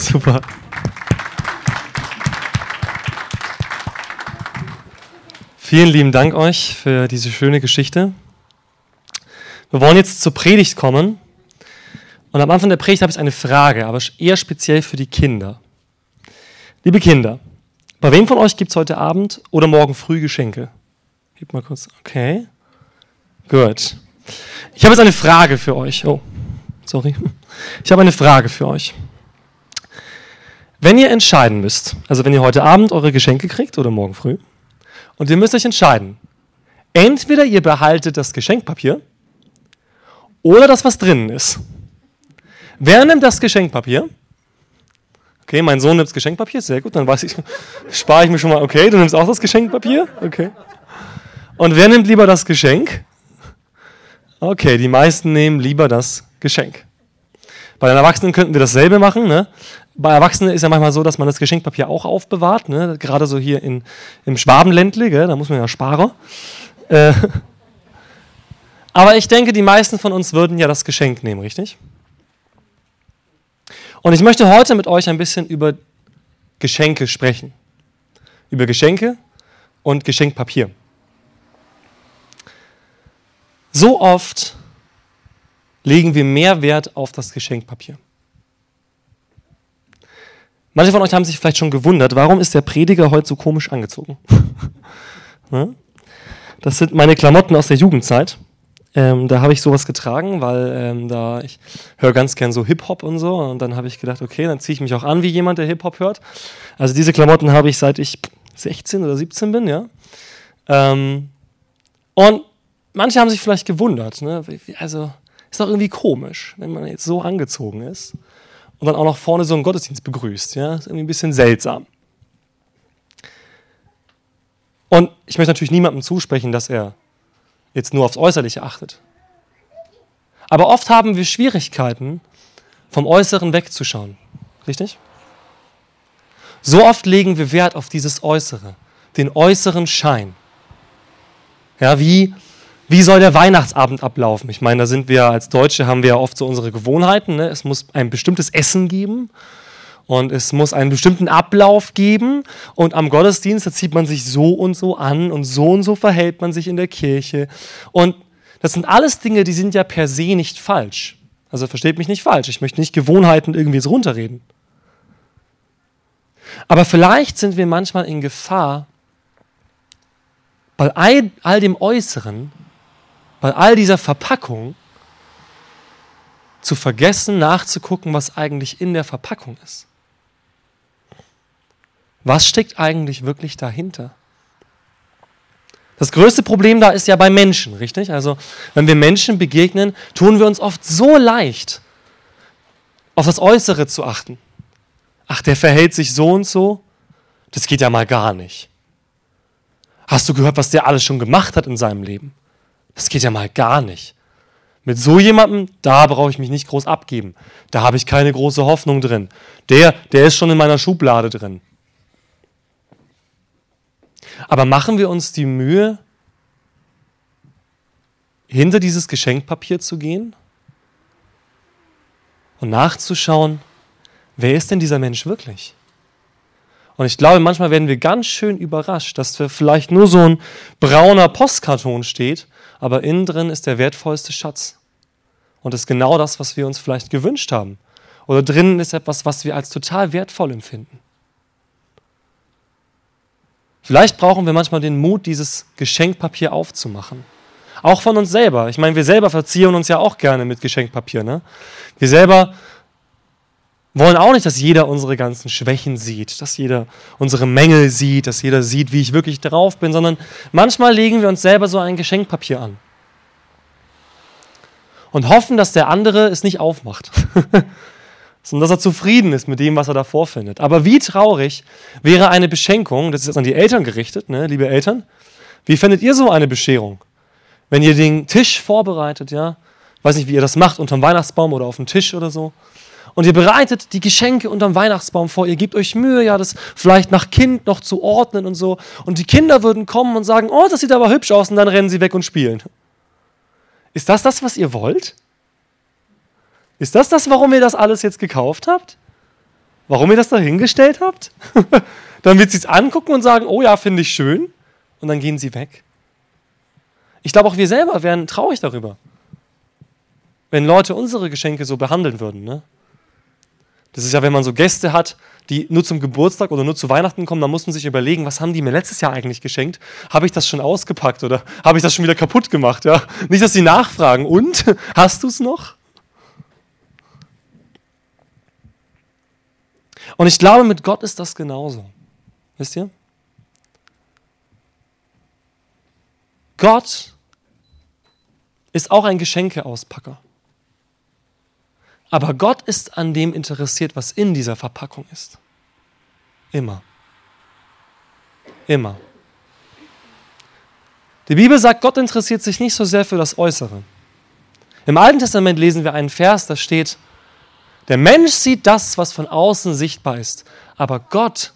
Super. Vielen lieben Dank euch für diese schöne Geschichte. Wir wollen jetzt zur Predigt kommen. Und am Anfang der Predigt habe ich eine Frage, aber eher speziell für die Kinder. Liebe Kinder, bei wem von euch gibt es heute Abend oder morgen früh Geschenke? Gib mal kurz. Okay. Gut. Ich habe jetzt eine Frage für euch. Oh, sorry. Ich habe eine Frage für euch. Wenn ihr entscheiden müsst, also wenn ihr heute Abend eure Geschenke kriegt oder morgen früh, und ihr müsst euch entscheiden, entweder ihr behaltet das Geschenkpapier oder das, was drinnen ist. Wer nimmt das Geschenkpapier? Okay, mein Sohn nimmt das Geschenkpapier, sehr gut, dann weiß ich, spare ich mir schon mal, okay, du nimmst auch das Geschenkpapier? Okay. Und wer nimmt lieber das Geschenk? Okay, die meisten nehmen lieber das Geschenk. Bei den Erwachsenen könnten wir dasselbe machen. Ne? Bei Erwachsenen ist ja manchmal so, dass man das Geschenkpapier auch aufbewahrt. Ne? Gerade so hier in, im Schwabenländle, gell? da muss man ja sparen. Äh, aber ich denke, die meisten von uns würden ja das Geschenk nehmen, richtig? Und ich möchte heute mit euch ein bisschen über Geschenke sprechen. Über Geschenke und Geschenkpapier. So oft legen wir mehr Wert auf das Geschenkpapier. Manche von euch haben sich vielleicht schon gewundert, warum ist der Prediger heute so komisch angezogen? Ne? das sind meine Klamotten aus der Jugendzeit. Ähm, da habe ich sowas getragen, weil ähm, da ich höre ganz gern so Hip-Hop und so. Und dann habe ich gedacht, okay, dann ziehe ich mich auch an wie jemand, der Hip-Hop hört. Also diese Klamotten habe ich seit ich 16 oder 17 bin, ja. Ähm, und manche haben sich vielleicht gewundert, ne? Also ist doch irgendwie komisch, wenn man jetzt so angezogen ist und dann auch noch vorne so einen Gottesdienst begrüßt. Ja? Ist irgendwie ein bisschen seltsam. Und ich möchte natürlich niemandem zusprechen, dass er jetzt nur aufs Äußerliche achtet. Aber oft haben wir Schwierigkeiten, vom Äußeren wegzuschauen. Richtig? So oft legen wir Wert auf dieses Äußere, den äußeren Schein. Ja, wie wie soll der Weihnachtsabend ablaufen? Ich meine, da sind wir als Deutsche, haben wir ja oft so unsere Gewohnheiten. Ne? Es muss ein bestimmtes Essen geben und es muss einen bestimmten Ablauf geben. Und am Gottesdienst, da zieht man sich so und so an und so und so verhält man sich in der Kirche. Und das sind alles Dinge, die sind ja per se nicht falsch. Also versteht mich nicht falsch. Ich möchte nicht Gewohnheiten irgendwie so runterreden. Aber vielleicht sind wir manchmal in Gefahr, bei all, all dem Äußeren bei all dieser Verpackung zu vergessen, nachzugucken, was eigentlich in der Verpackung ist. Was steckt eigentlich wirklich dahinter? Das größte Problem da ist ja bei Menschen, richtig? Also, wenn wir Menschen begegnen, tun wir uns oft so leicht, auf das Äußere zu achten. Ach, der verhält sich so und so. Das geht ja mal gar nicht. Hast du gehört, was der alles schon gemacht hat in seinem Leben? Das geht ja mal gar nicht. Mit so jemandem, da brauche ich mich nicht groß abgeben. Da habe ich keine große Hoffnung drin. Der, der ist schon in meiner Schublade drin. Aber machen wir uns die Mühe, hinter dieses Geschenkpapier zu gehen und nachzuschauen, wer ist denn dieser Mensch wirklich? Und ich glaube, manchmal werden wir ganz schön überrascht, dass da vielleicht nur so ein brauner Postkarton steht aber innen drin ist der wertvollste Schatz. Und ist genau das, was wir uns vielleicht gewünscht haben. Oder drinnen ist etwas, was wir als total wertvoll empfinden. Vielleicht brauchen wir manchmal den Mut, dieses Geschenkpapier aufzumachen. Auch von uns selber. Ich meine, wir selber verzieren uns ja auch gerne mit Geschenkpapier. Ne? Wir selber wollen auch nicht, dass jeder unsere ganzen Schwächen sieht, dass jeder unsere Mängel sieht, dass jeder sieht, wie ich wirklich drauf bin, sondern manchmal legen wir uns selber so ein Geschenkpapier an und hoffen, dass der andere es nicht aufmacht, sondern dass er zufrieden ist mit dem, was er da vorfindet. Aber wie traurig wäre eine Beschenkung, das ist jetzt an die Eltern gerichtet, ne, liebe Eltern, wie findet ihr so eine Bescherung? Wenn ihr den Tisch vorbereitet, ja, weiß nicht, wie ihr das macht, unterm Weihnachtsbaum oder auf dem Tisch oder so, und ihr bereitet die Geschenke unterm Weihnachtsbaum vor. Ihr gebt euch Mühe, ja, das vielleicht nach Kind noch zu ordnen und so. Und die Kinder würden kommen und sagen, oh, das sieht aber hübsch aus. Und dann rennen sie weg und spielen. Ist das das, was ihr wollt? Ist das das, warum ihr das alles jetzt gekauft habt? warum ihr das da hingestellt habt? dann wird sie es angucken und sagen, oh ja, finde ich schön. Und dann gehen sie weg. Ich glaube, auch wir selber wären traurig darüber, wenn Leute unsere Geschenke so behandeln würden. Ne? Das ist ja, wenn man so Gäste hat, die nur zum Geburtstag oder nur zu Weihnachten kommen, dann muss man sich überlegen, was haben die mir letztes Jahr eigentlich geschenkt? Habe ich das schon ausgepackt oder habe ich das schon wieder kaputt gemacht? Ja? Nicht, dass sie nachfragen. Und? Hast du es noch? Und ich glaube, mit Gott ist das genauso. Wisst ihr? Gott ist auch ein Geschenkeauspacker. Aber Gott ist an dem interessiert, was in dieser Verpackung ist. Immer. Immer. Die Bibel sagt, Gott interessiert sich nicht so sehr für das Äußere. Im Alten Testament lesen wir einen Vers, da steht, der Mensch sieht das, was von außen sichtbar ist, aber Gott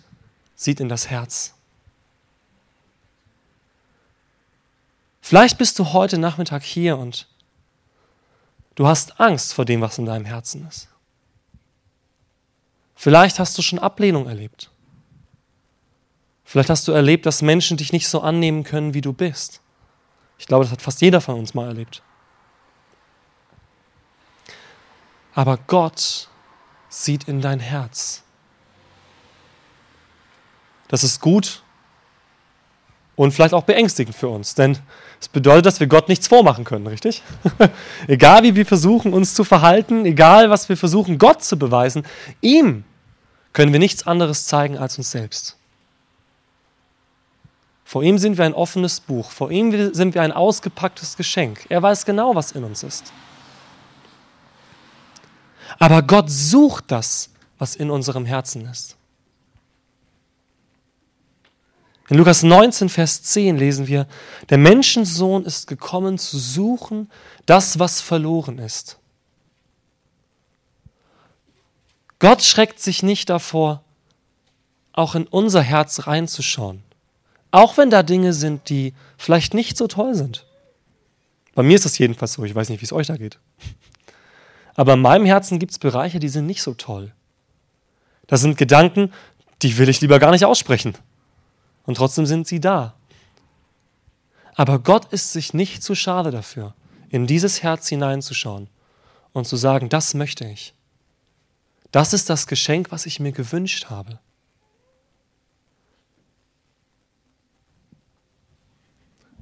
sieht in das Herz. Vielleicht bist du heute Nachmittag hier und Du hast Angst vor dem, was in deinem Herzen ist. Vielleicht hast du schon Ablehnung erlebt. Vielleicht hast du erlebt, dass Menschen dich nicht so annehmen können, wie du bist. Ich glaube, das hat fast jeder von uns mal erlebt. Aber Gott sieht in dein Herz. Das ist gut und vielleicht auch beängstigend für uns, denn es bedeutet, dass wir Gott nichts vormachen können, richtig? egal wie wir versuchen, uns zu verhalten, egal was wir versuchen, Gott zu beweisen, ihm können wir nichts anderes zeigen als uns selbst. Vor ihm sind wir ein offenes Buch, vor ihm sind wir ein ausgepacktes Geschenk. Er weiß genau, was in uns ist. Aber Gott sucht das, was in unserem Herzen ist. In Lukas 19, Vers 10 lesen wir, der Menschensohn ist gekommen zu suchen das, was verloren ist. Gott schreckt sich nicht davor, auch in unser Herz reinzuschauen. Auch wenn da Dinge sind, die vielleicht nicht so toll sind. Bei mir ist das jedenfalls so. Ich weiß nicht, wie es euch da geht. Aber in meinem Herzen gibt es Bereiche, die sind nicht so toll. Das sind Gedanken, die will ich lieber gar nicht aussprechen. Und trotzdem sind sie da. Aber Gott ist sich nicht zu schade dafür, in dieses Herz hineinzuschauen und zu sagen, das möchte ich. Das ist das Geschenk, was ich mir gewünscht habe.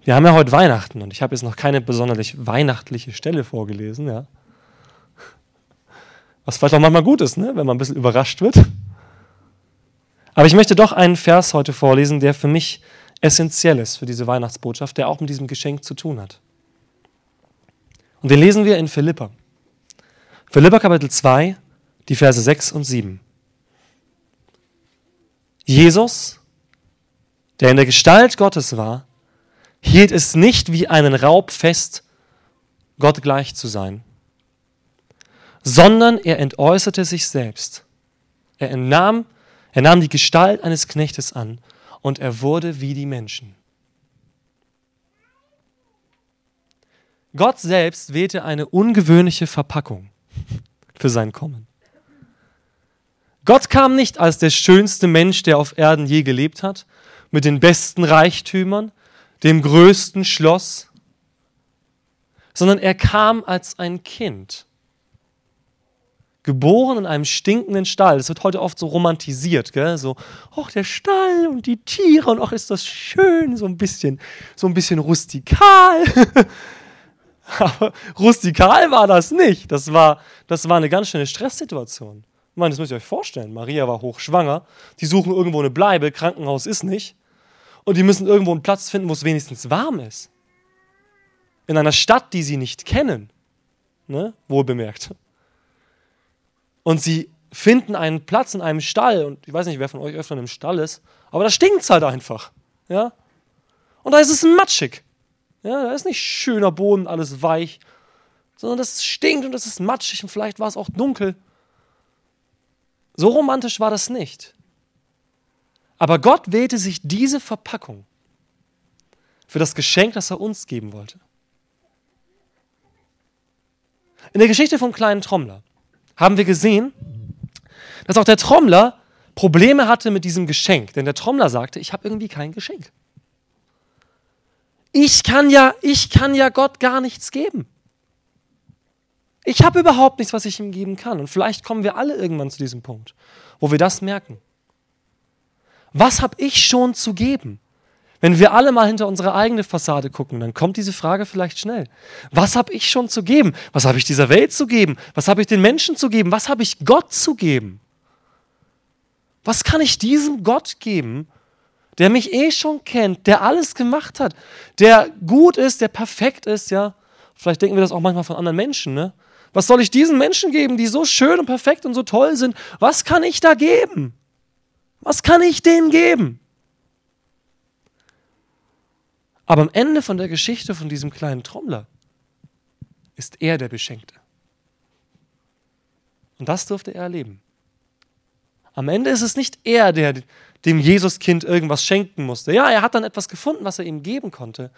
Wir haben ja heute Weihnachten und ich habe jetzt noch keine besonders weihnachtliche Stelle vorgelesen, ja. Was vielleicht auch manchmal gut ist, ne? wenn man ein bisschen überrascht wird. Aber ich möchte doch einen Vers heute vorlesen, der für mich essentiell ist für diese Weihnachtsbotschaft, der auch mit diesem Geschenk zu tun hat. Und den lesen wir in Philippa. Philippa Kapitel 2, die Verse 6 und 7. Jesus, der in der Gestalt Gottes war, hielt es nicht wie einen Raub fest, Gott gleich zu sein, sondern er entäußerte sich selbst. Er entnahm er nahm die Gestalt eines Knechtes an und er wurde wie die Menschen. Gott selbst wählte eine ungewöhnliche Verpackung für sein Kommen. Gott kam nicht als der schönste Mensch, der auf Erden je gelebt hat, mit den besten Reichtümern, dem größten Schloss, sondern er kam als ein Kind geboren in einem stinkenden Stall. Das wird heute oft so romantisiert, gell? So, ach, der Stall und die Tiere und ach, ist das schön, so ein bisschen, so ein bisschen rustikal. Aber rustikal war das nicht. Das war, das war eine ganz schöne Stresssituation. Ich meine, das müsst ihr euch vorstellen. Maria war hochschwanger. Die suchen irgendwo eine Bleibe. Krankenhaus ist nicht. Und die müssen irgendwo einen Platz finden, wo es wenigstens warm ist. In einer Stadt, die sie nicht kennen. Ne? Wohl bemerkt und sie finden einen Platz in einem Stall und ich weiß nicht, wer von euch öfter in einem Stall ist, aber da stinkt es halt einfach. Ja? Und da ist es matschig. Ja, da ist nicht schöner Boden, alles weich, sondern das stinkt und es ist matschig und vielleicht war es auch dunkel. So romantisch war das nicht. Aber Gott wählte sich diese Verpackung für das Geschenk, das er uns geben wollte. In der Geschichte vom kleinen Trommler haben wir gesehen, dass auch der Trommler Probleme hatte mit diesem Geschenk. Denn der Trommler sagte, ich habe irgendwie kein Geschenk. Ich kann ja, ich kann ja Gott gar nichts geben. Ich habe überhaupt nichts, was ich ihm geben kann. Und vielleicht kommen wir alle irgendwann zu diesem Punkt, wo wir das merken. Was habe ich schon zu geben? Wenn wir alle mal hinter unsere eigene Fassade gucken, dann kommt diese Frage vielleicht schnell. Was habe ich schon zu geben? Was habe ich dieser Welt zu geben? Was habe ich den Menschen zu geben? Was habe ich Gott zu geben? Was kann ich diesem Gott geben, der mich eh schon kennt, der alles gemacht hat, der gut ist, der perfekt ist, ja? Vielleicht denken wir das auch manchmal von anderen Menschen, ne? Was soll ich diesen Menschen geben, die so schön und perfekt und so toll sind? Was kann ich da geben? Was kann ich denen geben? Aber am Ende von der Geschichte von diesem kleinen Trommler ist er der Beschenkte. Und das durfte er erleben. Am Ende ist es nicht er, der dem Jesuskind irgendwas schenken musste. Ja, er hat dann etwas gefunden, was er ihm geben konnte.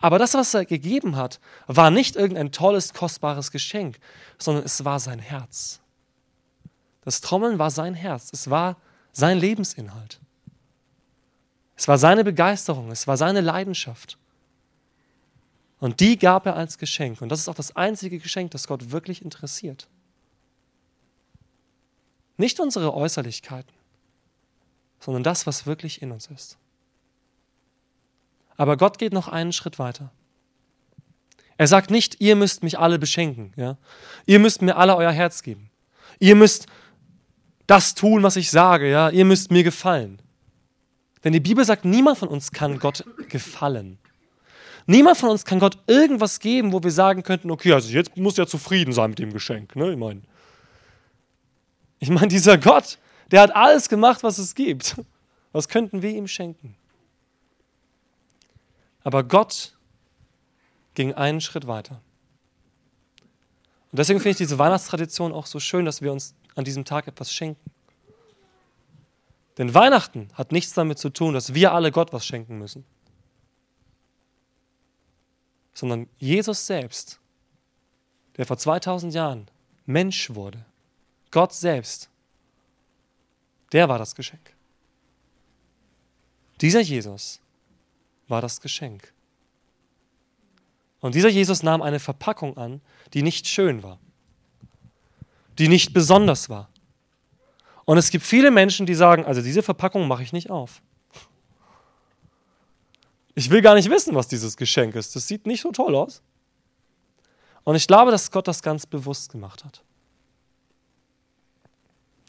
Aber das, was er gegeben hat, war nicht irgendein tolles, kostbares Geschenk, sondern es war sein Herz. Das Trommeln war sein Herz. Es war sein Lebensinhalt. Es war seine Begeisterung. Es war seine Leidenschaft. Und die gab er als Geschenk. Und das ist auch das einzige Geschenk, das Gott wirklich interessiert. Nicht unsere Äußerlichkeiten, sondern das, was wirklich in uns ist. Aber Gott geht noch einen Schritt weiter. Er sagt nicht, ihr müsst mich alle beschenken. Ja? Ihr müsst mir alle euer Herz geben. Ihr müsst das tun, was ich sage. Ja? Ihr müsst mir gefallen. Denn die Bibel sagt, niemand von uns kann Gott gefallen. Niemand von uns kann Gott irgendwas geben, wo wir sagen könnten, okay, also jetzt muss er zufrieden sein mit dem Geschenk. Ne? Ich meine, ich mein, dieser Gott, der hat alles gemacht, was es gibt. Was könnten wir ihm schenken? Aber Gott ging einen Schritt weiter. Und deswegen finde ich diese Weihnachtstradition auch so schön, dass wir uns an diesem Tag etwas schenken. Denn Weihnachten hat nichts damit zu tun, dass wir alle Gott was schenken müssen, sondern Jesus selbst, der vor 2000 Jahren Mensch wurde, Gott selbst, der war das Geschenk. Dieser Jesus war das Geschenk. Und dieser Jesus nahm eine Verpackung an, die nicht schön war, die nicht besonders war. Und es gibt viele Menschen, die sagen, also diese Verpackung mache ich nicht auf. Ich will gar nicht wissen, was dieses Geschenk ist. Das sieht nicht so toll aus. Und ich glaube, dass Gott das ganz bewusst gemacht hat.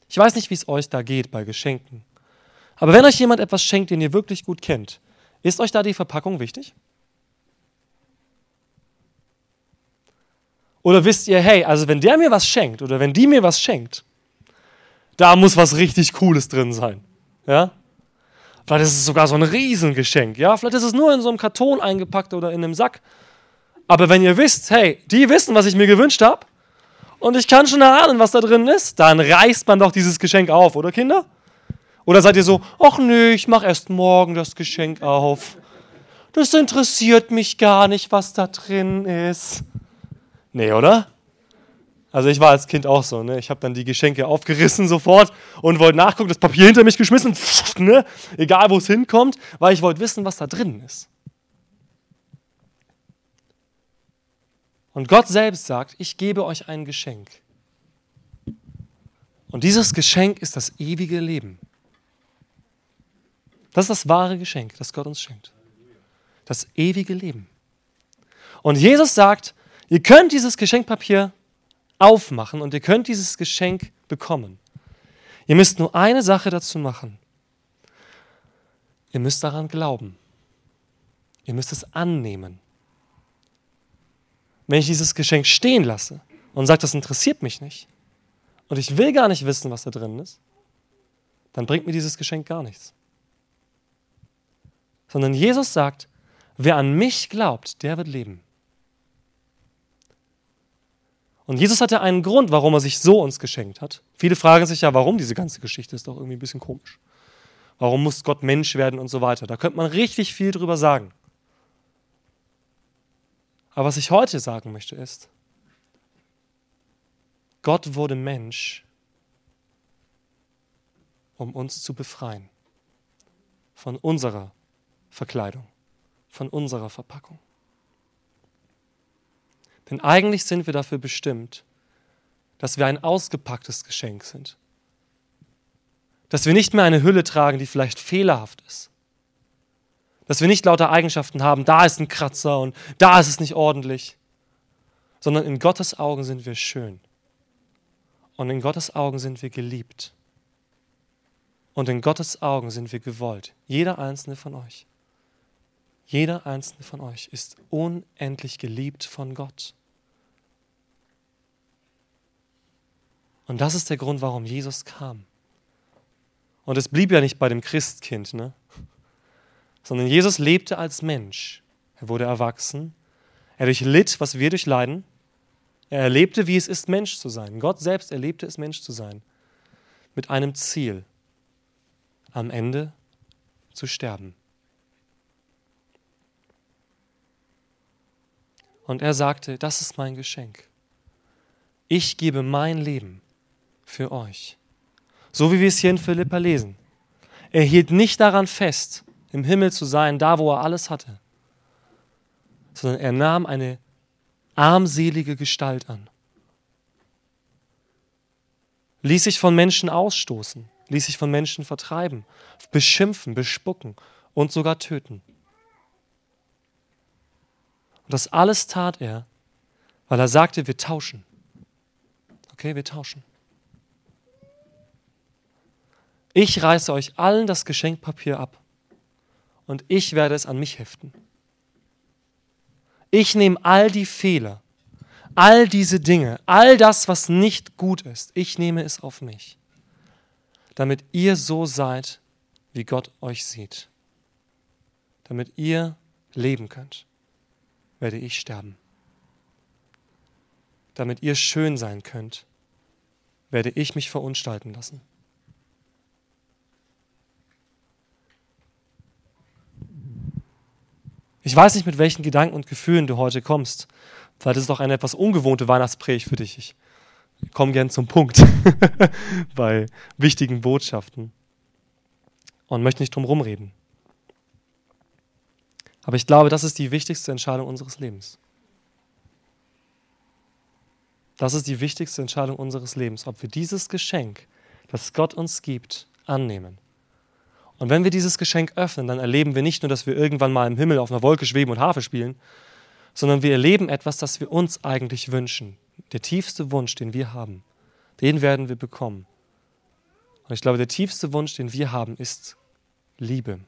Ich weiß nicht, wie es euch da geht bei Geschenken. Aber wenn euch jemand etwas schenkt, den ihr wirklich gut kennt, ist euch da die Verpackung wichtig? Oder wisst ihr, hey, also wenn der mir was schenkt oder wenn die mir was schenkt, da muss was richtig Cooles drin sein. Ja? Vielleicht ist es sogar so ein Riesengeschenk. Ja? Vielleicht ist es nur in so einem Karton eingepackt oder in einem Sack. Aber wenn ihr wisst, hey, die wissen, was ich mir gewünscht habe, und ich kann schon erahnen, was da drin ist, dann reißt man doch dieses Geschenk auf, oder Kinder? Oder seid ihr so, ach nö, ich mach erst morgen das Geschenk auf. Das interessiert mich gar nicht, was da drin ist. Nee, oder? Also ich war als Kind auch so, ne? Ich habe dann die Geschenke aufgerissen sofort und wollte nachgucken, das Papier hinter mich geschmissen, ne? Egal wo es hinkommt, weil ich wollte wissen, was da drin ist. Und Gott selbst sagt, ich gebe euch ein Geschenk. Und dieses Geschenk ist das ewige Leben. Das ist das wahre Geschenk, das Gott uns schenkt. Das ewige Leben. Und Jesus sagt, ihr könnt dieses Geschenkpapier aufmachen und ihr könnt dieses Geschenk bekommen. Ihr müsst nur eine Sache dazu machen. Ihr müsst daran glauben. Ihr müsst es annehmen wenn ich dieses Geschenk stehen lasse und sage, das interessiert mich nicht und ich will gar nicht wissen, was da drin ist, dann bringt mir dieses Geschenk gar nichts. Sondern Jesus sagt, wer an mich glaubt, der wird leben. Und Jesus hatte einen Grund, warum er sich so uns geschenkt hat. Viele fragen sich ja, warum diese ganze Geschichte ist doch irgendwie ein bisschen komisch. Warum muss Gott Mensch werden und so weiter. Da könnte man richtig viel drüber sagen. Aber was ich heute sagen möchte ist, Gott wurde Mensch, um uns zu befreien von unserer Verkleidung, von unserer Verpackung. Denn eigentlich sind wir dafür bestimmt, dass wir ein ausgepacktes Geschenk sind. Dass wir nicht mehr eine Hülle tragen, die vielleicht fehlerhaft ist. Dass wir nicht lauter Eigenschaften haben, da ist ein Kratzer und da ist es nicht ordentlich, sondern in Gottes Augen sind wir schön. Und in Gottes Augen sind wir geliebt. Und in Gottes Augen sind wir gewollt. Jeder einzelne von euch. Jeder einzelne von euch ist unendlich geliebt von Gott. Und das ist der Grund, warum Jesus kam. Und es blieb ja nicht bei dem Christkind, ne? sondern Jesus lebte als Mensch. Er wurde erwachsen. Er durchlitt, was wir durchleiden. Er erlebte, wie es ist, Mensch zu sein. Gott selbst erlebte es, Mensch zu sein. Mit einem Ziel. Am Ende zu sterben. Und er sagte, das ist mein Geschenk. Ich gebe mein Leben für euch. So wie wir es hier in Philippa lesen. Er hielt nicht daran fest, im Himmel zu sein, da wo er alles hatte, sondern er nahm eine armselige Gestalt an, ließ sich von Menschen ausstoßen, ließ sich von Menschen vertreiben, beschimpfen, bespucken und sogar töten. Und das alles tat er, weil er sagte, wir tauschen. Okay, wir tauschen. Ich reiße euch allen das Geschenkpapier ab und ich werde es an mich heften. Ich nehme all die Fehler, all diese Dinge, all das, was nicht gut ist, ich nehme es auf mich, damit ihr so seid, wie Gott euch sieht. Damit ihr leben könnt, werde ich sterben. Damit ihr schön sein könnt, werde ich mich verunstalten lassen. Ich weiß nicht, mit welchen Gedanken und Gefühlen du heute kommst. Vielleicht ist es doch eine etwas ungewohnte Weihnachtspredigt für dich. Ich komme gern zum Punkt bei wichtigen Botschaften und möchte nicht drum rumreden. Aber ich glaube, das ist die wichtigste Entscheidung unseres Lebens. Das ist die wichtigste Entscheidung unseres Lebens, ob wir dieses Geschenk, das Gott uns gibt, annehmen und wenn wir dieses Geschenk öffnen, dann erleben wir nicht nur, dass wir irgendwann mal im Himmel auf einer Wolke schweben und Harfe spielen, sondern wir erleben etwas, das wir uns eigentlich wünschen. Der tiefste Wunsch, den wir haben, den werden wir bekommen. Und ich glaube, der tiefste Wunsch, den wir haben, ist Liebe.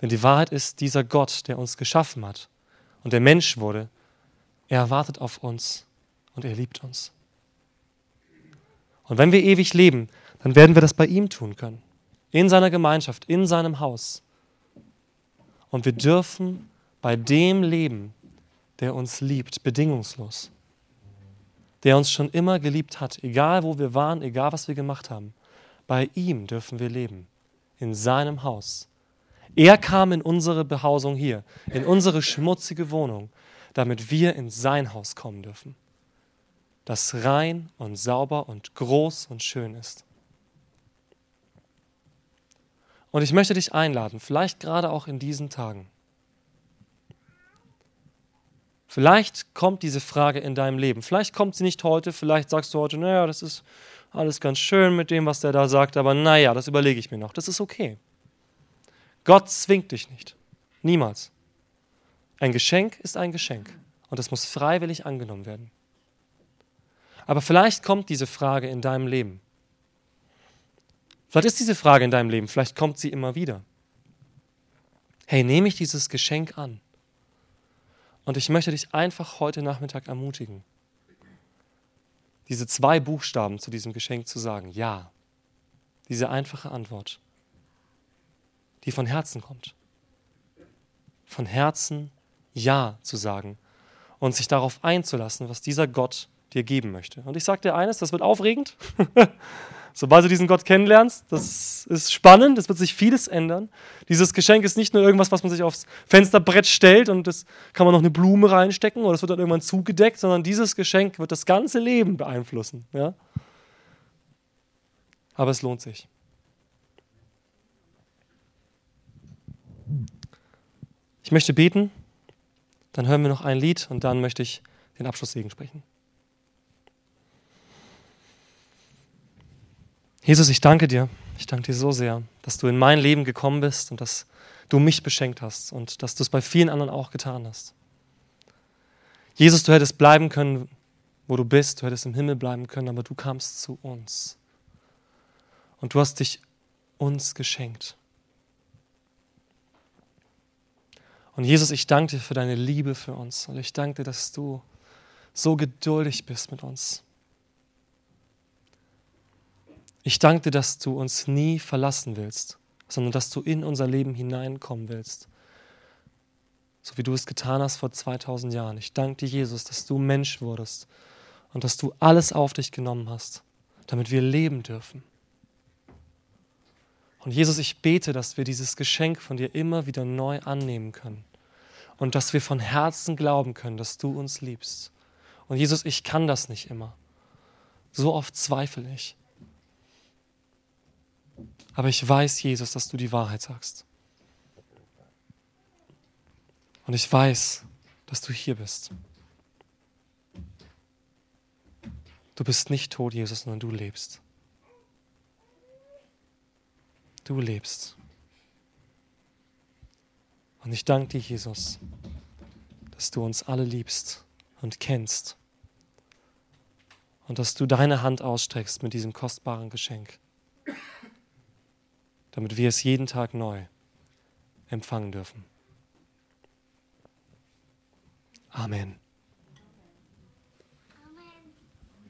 Denn die Wahrheit ist, dieser Gott, der uns geschaffen hat und der Mensch wurde, er wartet auf uns und er liebt uns. Und wenn wir ewig leben, dann werden wir das bei ihm tun können. In seiner Gemeinschaft, in seinem Haus. Und wir dürfen bei dem leben, der uns liebt, bedingungslos. Der uns schon immer geliebt hat, egal wo wir waren, egal was wir gemacht haben. Bei ihm dürfen wir leben, in seinem Haus. Er kam in unsere Behausung hier, in unsere schmutzige Wohnung, damit wir in sein Haus kommen dürfen, das rein und sauber und groß und schön ist. Und ich möchte dich einladen, vielleicht gerade auch in diesen Tagen. Vielleicht kommt diese Frage in deinem Leben. Vielleicht kommt sie nicht heute. Vielleicht sagst du heute, naja, das ist alles ganz schön mit dem, was der da sagt, aber naja, das überlege ich mir noch. Das ist okay. Gott zwingt dich nicht. Niemals. Ein Geschenk ist ein Geschenk und es muss freiwillig angenommen werden. Aber vielleicht kommt diese Frage in deinem Leben. Vielleicht ist diese Frage in deinem Leben, vielleicht kommt sie immer wieder. Hey, nehme ich dieses Geschenk an? Und ich möchte dich einfach heute Nachmittag ermutigen, diese zwei Buchstaben zu diesem Geschenk zu sagen. Ja. Diese einfache Antwort, die von Herzen kommt. Von Herzen Ja zu sagen und sich darauf einzulassen, was dieser Gott dir geben möchte. Und ich sage dir eines, das wird aufregend. Sobald du diesen Gott kennenlernst, das ist spannend, es wird sich vieles ändern. Dieses Geschenk ist nicht nur irgendwas, was man sich aufs Fensterbrett stellt und das kann man noch eine Blume reinstecken oder es wird dann irgendwann zugedeckt, sondern dieses Geschenk wird das ganze Leben beeinflussen. Ja? Aber es lohnt sich. Ich möchte beten, dann hören wir noch ein Lied und dann möchte ich den Abschlusssegen sprechen. Jesus, ich danke dir. Ich danke dir so sehr, dass du in mein Leben gekommen bist und dass du mich beschenkt hast und dass du es bei vielen anderen auch getan hast. Jesus, du hättest bleiben können, wo du bist, du hättest im Himmel bleiben können, aber du kamst zu uns. Und du hast dich uns geschenkt. Und Jesus, ich danke dir für deine Liebe für uns. Und ich danke dir, dass du so geduldig bist mit uns. Ich danke dir, dass du uns nie verlassen willst, sondern dass du in unser Leben hineinkommen willst. So wie du es getan hast vor 2000 Jahren. Ich danke dir, Jesus, dass du Mensch wurdest und dass du alles auf dich genommen hast, damit wir leben dürfen. Und Jesus, ich bete, dass wir dieses Geschenk von dir immer wieder neu annehmen können und dass wir von Herzen glauben können, dass du uns liebst. Und Jesus, ich kann das nicht immer. So oft zweifle ich. Aber ich weiß, Jesus, dass du die Wahrheit sagst. Und ich weiß, dass du hier bist. Du bist nicht tot, Jesus, sondern du lebst. Du lebst. Und ich danke dir, Jesus, dass du uns alle liebst und kennst. Und dass du deine Hand ausstreckst mit diesem kostbaren Geschenk, damit wir es jeden Tag neu empfangen dürfen. Amen.